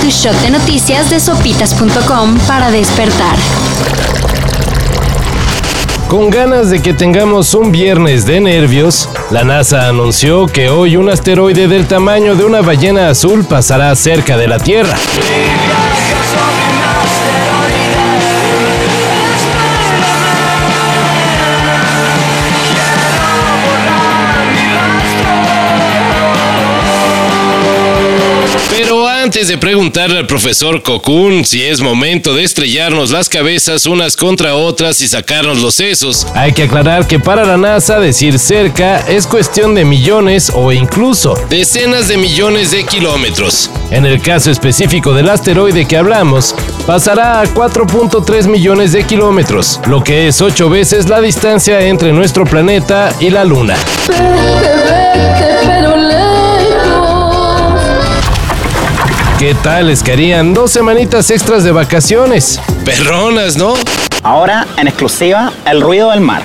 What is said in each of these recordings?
Tu shot de noticias de sopitas.com para despertar. Con ganas de que tengamos un viernes de nervios, la NASA anunció que hoy un asteroide del tamaño de una ballena azul pasará cerca de la Tierra. Antes de preguntarle al profesor Cocoon si es momento de estrellarnos las cabezas unas contra otras y sacarnos los sesos, hay que aclarar que para la NASA decir cerca es cuestión de millones o incluso decenas de millones de kilómetros. En el caso específico del asteroide que hablamos, pasará a 4.3 millones de kilómetros, lo que es 8 veces la distancia entre nuestro planeta y la Luna. ¿Qué tal les querían dos semanitas extras de vacaciones? Perronas, ¿no? Ahora, en exclusiva, el ruido del mar.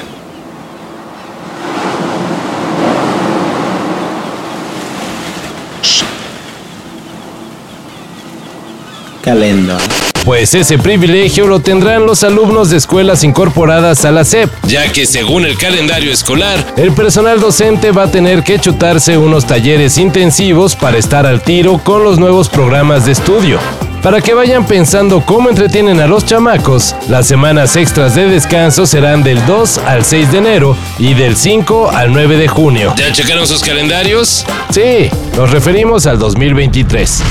Qué lindo. Pues ese privilegio lo tendrán los alumnos de escuelas incorporadas a la SEP, ya que según el calendario escolar, el personal docente va a tener que chutarse unos talleres intensivos para estar al tiro con los nuevos programas de estudio. Para que vayan pensando cómo entretienen a los chamacos, las semanas extras de descanso serán del 2 al 6 de enero y del 5 al 9 de junio. ¿Ya checaron sus calendarios? Sí, nos referimos al 2023.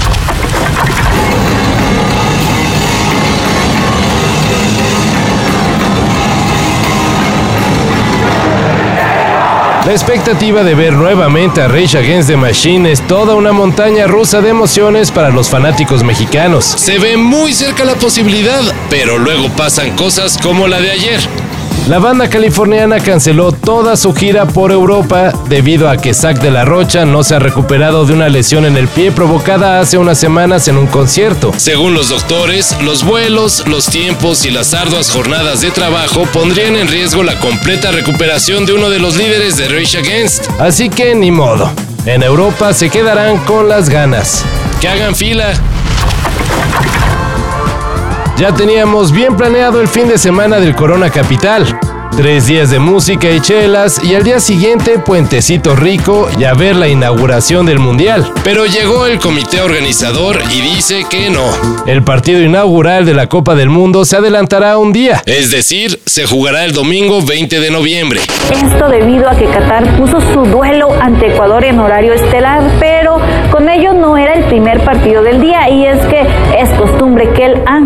La expectativa de ver nuevamente a Rage Against the Machine es toda una montaña rusa de emociones para los fanáticos mexicanos. Se ve muy cerca la posibilidad, pero luego pasan cosas como la de ayer. La banda californiana canceló toda su gira por Europa debido a que Zack de la Rocha no se ha recuperado de una lesión en el pie provocada hace unas semanas en un concierto. Según los doctores, los vuelos, los tiempos y las arduas jornadas de trabajo pondrían en riesgo la completa recuperación de uno de los líderes de Rage Against. Así que ni modo. En Europa se quedarán con las ganas. Que hagan fila. Ya teníamos bien planeado el fin de semana del Corona Capital. Tres días de música y chelas y al día siguiente puentecito rico y a ver la inauguración del Mundial. Pero llegó el comité organizador y dice que no. El partido inaugural de la Copa del Mundo se adelantará un día, es decir, se jugará el domingo 20 de noviembre. Esto debido a que Qatar puso su duelo ante Ecuador en horario estelar,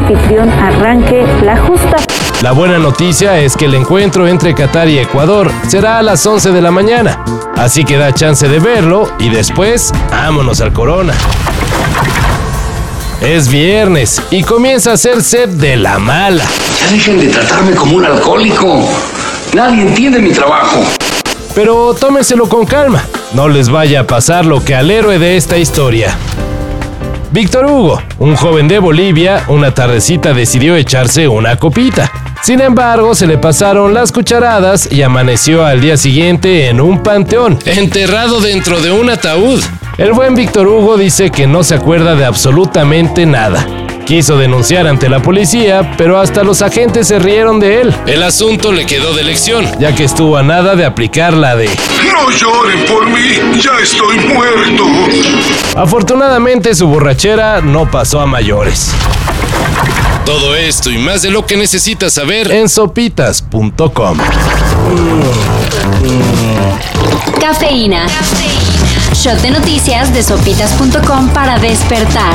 anfitrión arranque la justa. La buena noticia es que el encuentro entre Qatar y Ecuador será a las 11 de la mañana, así que da chance de verlo y después vámonos al Corona. Es viernes y comienza a ser sed de la mala. Ya dejen de tratarme como un alcohólico. Nadie entiende mi trabajo. Pero tómenselo con calma, no les vaya a pasar lo que al héroe de esta historia. Víctor Hugo, un joven de Bolivia, una tardecita decidió echarse una copita. Sin embargo, se le pasaron las cucharadas y amaneció al día siguiente en un panteón, enterrado dentro de un ataúd. El buen Víctor Hugo dice que no se acuerda de absolutamente nada. Quiso denunciar ante la policía, pero hasta los agentes se rieron de él. El asunto le quedó de lección, ya que estuvo a nada de aplicar la de No lloren por mí, ya estoy muerto. Afortunadamente su borrachera no pasó a mayores. Todo esto y más de lo que necesitas saber en sopitas.com. Cafeína. Shot de noticias de sopitas.com para despertar.